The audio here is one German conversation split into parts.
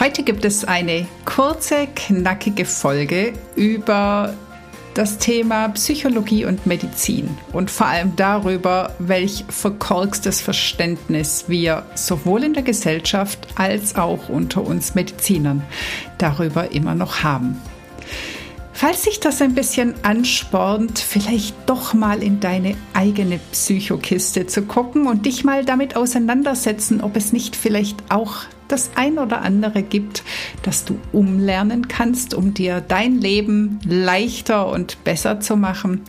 Heute gibt es eine kurze, knackige Folge über das Thema Psychologie und Medizin und vor allem darüber, welch verkorkstes Verständnis wir sowohl in der Gesellschaft als auch unter uns Medizinern darüber immer noch haben. Falls sich das ein bisschen anspornt, vielleicht doch mal in deine eigene Psychokiste zu gucken und dich mal damit auseinandersetzen, ob es nicht vielleicht auch das ein oder andere gibt, das du umlernen kannst, um dir dein Leben leichter und besser zu machen,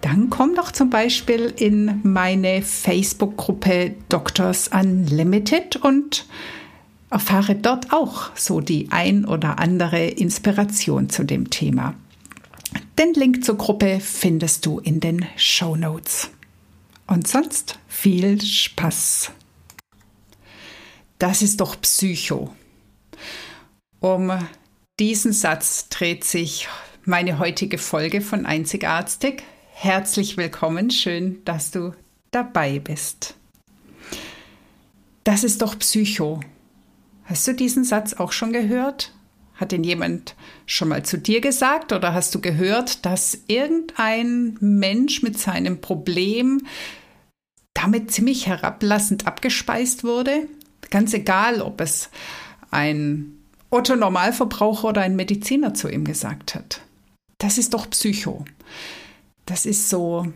dann komm doch zum Beispiel in meine Facebook-Gruppe Doctors Unlimited und erfahre dort auch so die ein oder andere Inspiration zu dem Thema. Den Link zur Gruppe findest du in den Show Notes. Und sonst viel Spaß! Das ist doch Psycho. Um diesen Satz dreht sich meine heutige Folge von Einzigartig. Herzlich willkommen, schön, dass du dabei bist. Das ist doch Psycho. Hast du diesen Satz auch schon gehört? Hat ihn jemand schon mal zu dir gesagt oder hast du gehört, dass irgendein Mensch mit seinem Problem damit ziemlich herablassend abgespeist wurde? Ganz egal, ob es ein Otto Normalverbraucher oder ein Mediziner zu ihm gesagt hat. Das ist doch Psycho. Das ist so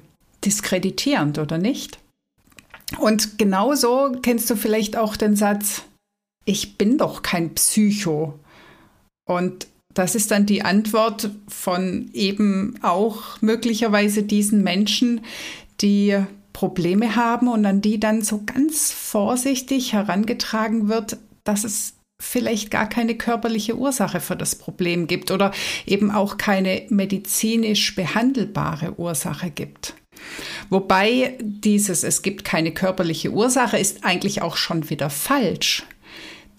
diskreditierend, oder nicht? Und genauso kennst du vielleicht auch den Satz, ich bin doch kein Psycho. Und das ist dann die Antwort von eben auch möglicherweise diesen Menschen, die Probleme haben und an die dann so ganz vorsichtig herangetragen wird, dass es vielleicht gar keine körperliche Ursache für das Problem gibt oder eben auch keine medizinisch behandelbare Ursache gibt. Wobei dieses es gibt keine körperliche Ursache ist eigentlich auch schon wieder falsch.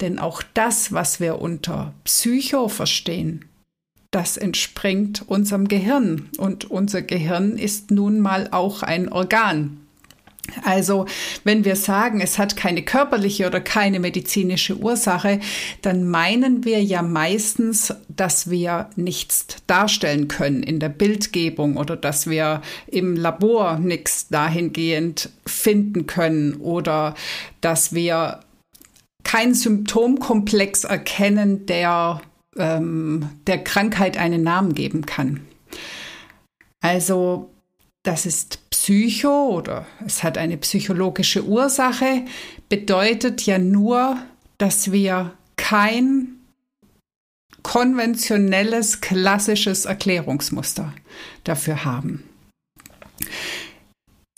Denn auch das, was wir unter Psycho verstehen, das entspringt unserem Gehirn. Und unser Gehirn ist nun mal auch ein Organ. Also wenn wir sagen, es hat keine körperliche oder keine medizinische Ursache, dann meinen wir ja meistens, dass wir nichts darstellen können in der Bildgebung oder dass wir im Labor nichts dahingehend finden können oder dass wir keinen Symptomkomplex erkennen, der ähm, der Krankheit einen Namen geben kann. Also das ist Psycho oder es hat eine psychologische Ursache, bedeutet ja nur, dass wir kein konventionelles, klassisches Erklärungsmuster dafür haben.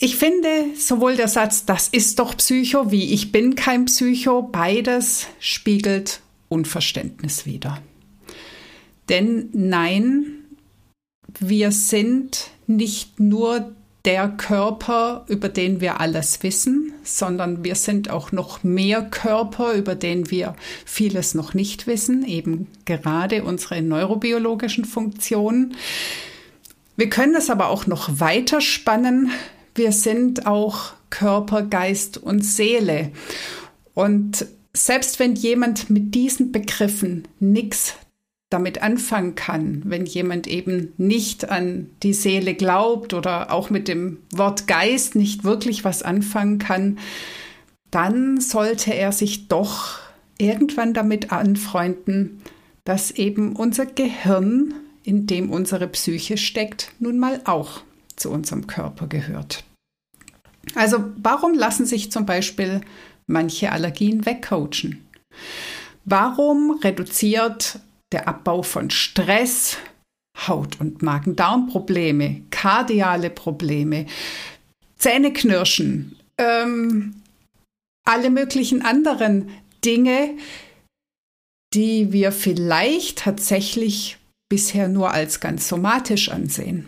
Ich finde sowohl der Satz, das ist doch Psycho, wie ich bin kein Psycho, beides spiegelt Unverständnis wider. Denn nein, wir sind nicht nur der Körper, über den wir alles wissen, sondern wir sind auch noch mehr Körper, über den wir vieles noch nicht wissen, eben gerade unsere neurobiologischen Funktionen. Wir können es aber auch noch weiter spannen. Wir sind auch Körper, Geist und Seele. Und selbst wenn jemand mit diesen Begriffen nichts damit anfangen kann, wenn jemand eben nicht an die Seele glaubt oder auch mit dem Wort Geist nicht wirklich was anfangen kann, dann sollte er sich doch irgendwann damit anfreunden, dass eben unser Gehirn, in dem unsere Psyche steckt, nun mal auch zu unserem Körper gehört. Also warum lassen sich zum Beispiel manche Allergien wegcoachen? Warum reduziert der Abbau von Stress, Haut- und Magen-Darm-Probleme, kardiale Probleme, Zähneknirschen, ähm, alle möglichen anderen Dinge, die wir vielleicht tatsächlich bisher nur als ganz somatisch ansehen.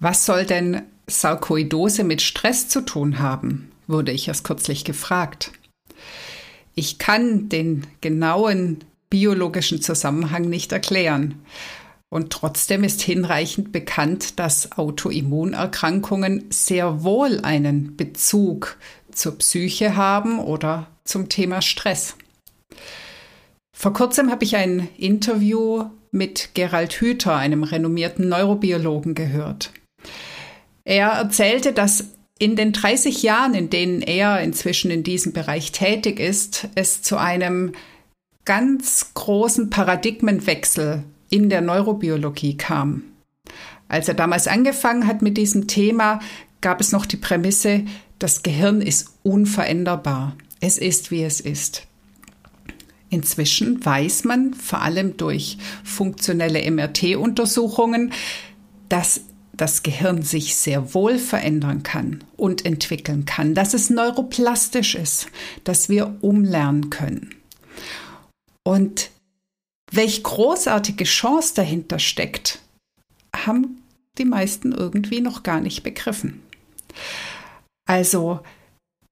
Was soll denn Sarkoidose mit Stress zu tun haben? wurde ich erst kürzlich gefragt. Ich kann den genauen biologischen Zusammenhang nicht erklären. Und trotzdem ist hinreichend bekannt, dass Autoimmunerkrankungen sehr wohl einen Bezug zur Psyche haben oder zum Thema Stress. Vor kurzem habe ich ein Interview mit Gerald Hüther, einem renommierten Neurobiologen, gehört. Er erzählte, dass in den 30 Jahren, in denen er inzwischen in diesem Bereich tätig ist, es zu einem ganz großen Paradigmenwechsel in der Neurobiologie kam. Als er damals angefangen hat mit diesem Thema, gab es noch die Prämisse, das Gehirn ist unveränderbar. Es ist, wie es ist. Inzwischen weiß man, vor allem durch funktionelle MRT-Untersuchungen, dass das Gehirn sich sehr wohl verändern kann und entwickeln kann, dass es neuroplastisch ist, dass wir umlernen können. Und welch großartige Chance dahinter steckt, haben die meisten irgendwie noch gar nicht begriffen. Also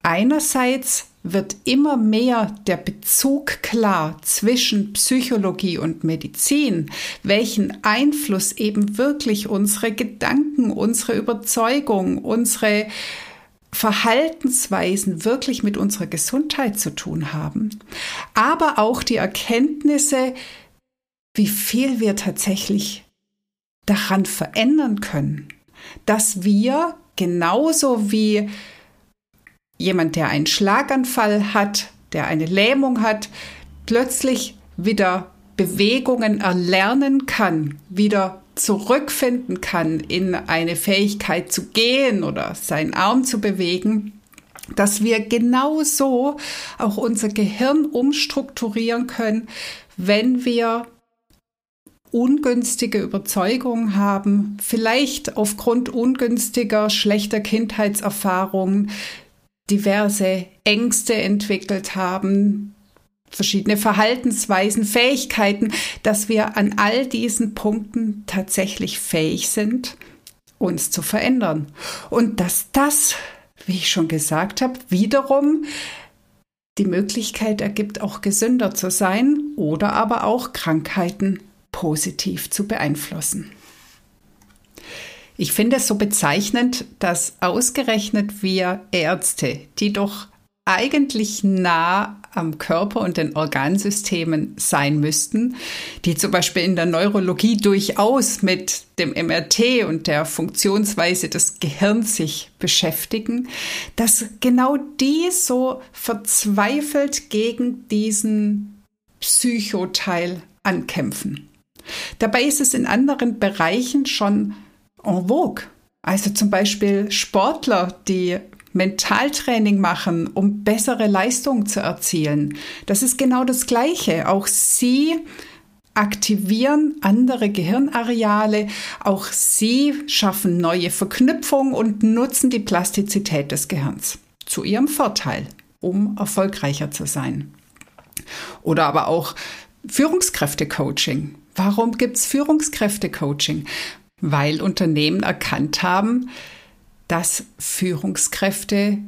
einerseits wird immer mehr der Bezug klar zwischen Psychologie und Medizin, welchen Einfluss eben wirklich unsere Gedanken, unsere Überzeugung, unsere Verhaltensweisen wirklich mit unserer Gesundheit zu tun haben, aber auch die Erkenntnisse, wie viel wir tatsächlich daran verändern können, dass wir genauso wie jemand, der einen Schlaganfall hat, der eine Lähmung hat, plötzlich wieder Bewegungen erlernen kann, wieder zurückfinden kann in eine Fähigkeit zu gehen oder seinen Arm zu bewegen, dass wir genauso auch unser Gehirn umstrukturieren können, wenn wir ungünstige Überzeugungen haben, vielleicht aufgrund ungünstiger, schlechter Kindheitserfahrungen, diverse Ängste entwickelt haben, verschiedene Verhaltensweisen, Fähigkeiten, dass wir an all diesen Punkten tatsächlich fähig sind, uns zu verändern. Und dass das, wie ich schon gesagt habe, wiederum die Möglichkeit ergibt, auch gesünder zu sein oder aber auch Krankheiten positiv zu beeinflussen. Ich finde es so bezeichnend, dass ausgerechnet wir Ärzte, die doch eigentlich nah am Körper und den Organsystemen sein müssten, die zum Beispiel in der Neurologie durchaus mit dem MRT und der Funktionsweise des Gehirns sich beschäftigen, dass genau die so verzweifelt gegen diesen Psychoteil ankämpfen. Dabei ist es in anderen Bereichen schon en vogue. Also zum Beispiel Sportler, die Mentaltraining machen, um bessere Leistungen zu erzielen. Das ist genau das Gleiche. Auch sie aktivieren andere Gehirnareale, auch sie schaffen neue Verknüpfungen und nutzen die Plastizität des Gehirns zu ihrem Vorteil, um erfolgreicher zu sein. Oder aber auch Führungskräfte-Coaching. Warum gibt es Führungskräfte-Coaching? Weil Unternehmen erkannt haben, dass Führungskräfte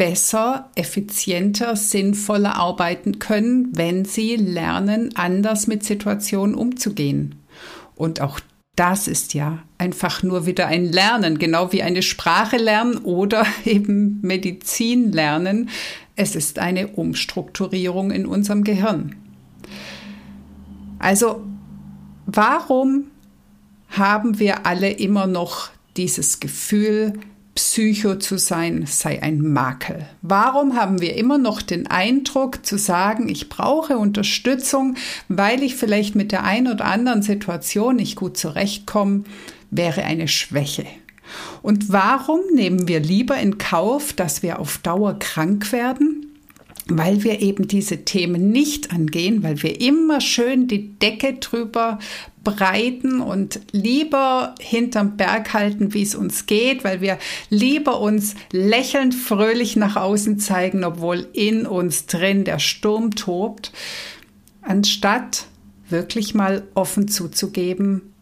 besser, effizienter, sinnvoller arbeiten können, wenn sie lernen, anders mit Situationen umzugehen. Und auch das ist ja einfach nur wieder ein Lernen, genau wie eine Sprache lernen oder eben Medizin lernen. Es ist eine Umstrukturierung in unserem Gehirn. Also warum haben wir alle immer noch dieses Gefühl, Psycho zu sein sei ein Makel. Warum haben wir immer noch den Eindruck zu sagen, ich brauche Unterstützung, weil ich vielleicht mit der einen oder anderen Situation nicht gut zurechtkomme, wäre eine Schwäche. Und warum nehmen wir lieber in Kauf, dass wir auf Dauer krank werden? Weil wir eben diese Themen nicht angehen, weil wir immer schön die Decke drüber breiten und lieber hinterm Berg halten, wie es uns geht, weil wir lieber uns lächelnd fröhlich nach außen zeigen, obwohl in uns drin der Sturm tobt. anstatt wirklich mal offen zuzugeben,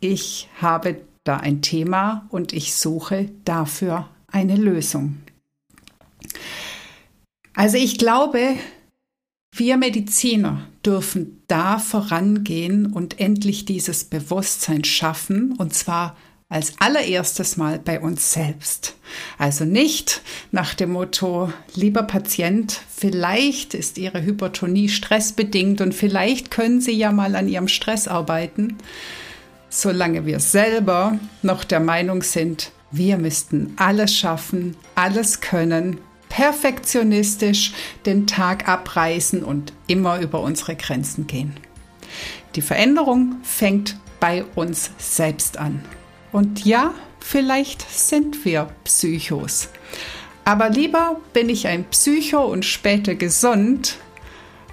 ich habe da ein Thema und ich suche dafür eine Lösung. Also ich glaube, wir Mediziner dürfen da vorangehen und endlich dieses Bewusstsein schaffen, und zwar als allererstes Mal bei uns selbst. Also nicht nach dem Motto, lieber Patient, vielleicht ist Ihre Hypertonie stressbedingt und vielleicht können Sie ja mal an Ihrem Stress arbeiten, solange wir selber noch der Meinung sind, wir müssten alles schaffen, alles können, perfektionistisch den Tag abreißen und immer über unsere Grenzen gehen. Die Veränderung fängt bei uns selbst an. Und ja, vielleicht sind wir Psychos. Aber lieber bin ich ein Psycho und später gesund,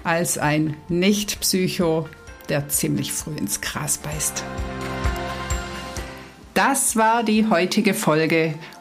als ein Nicht-Psycho, der ziemlich früh ins Gras beißt. Das war die heutige Folge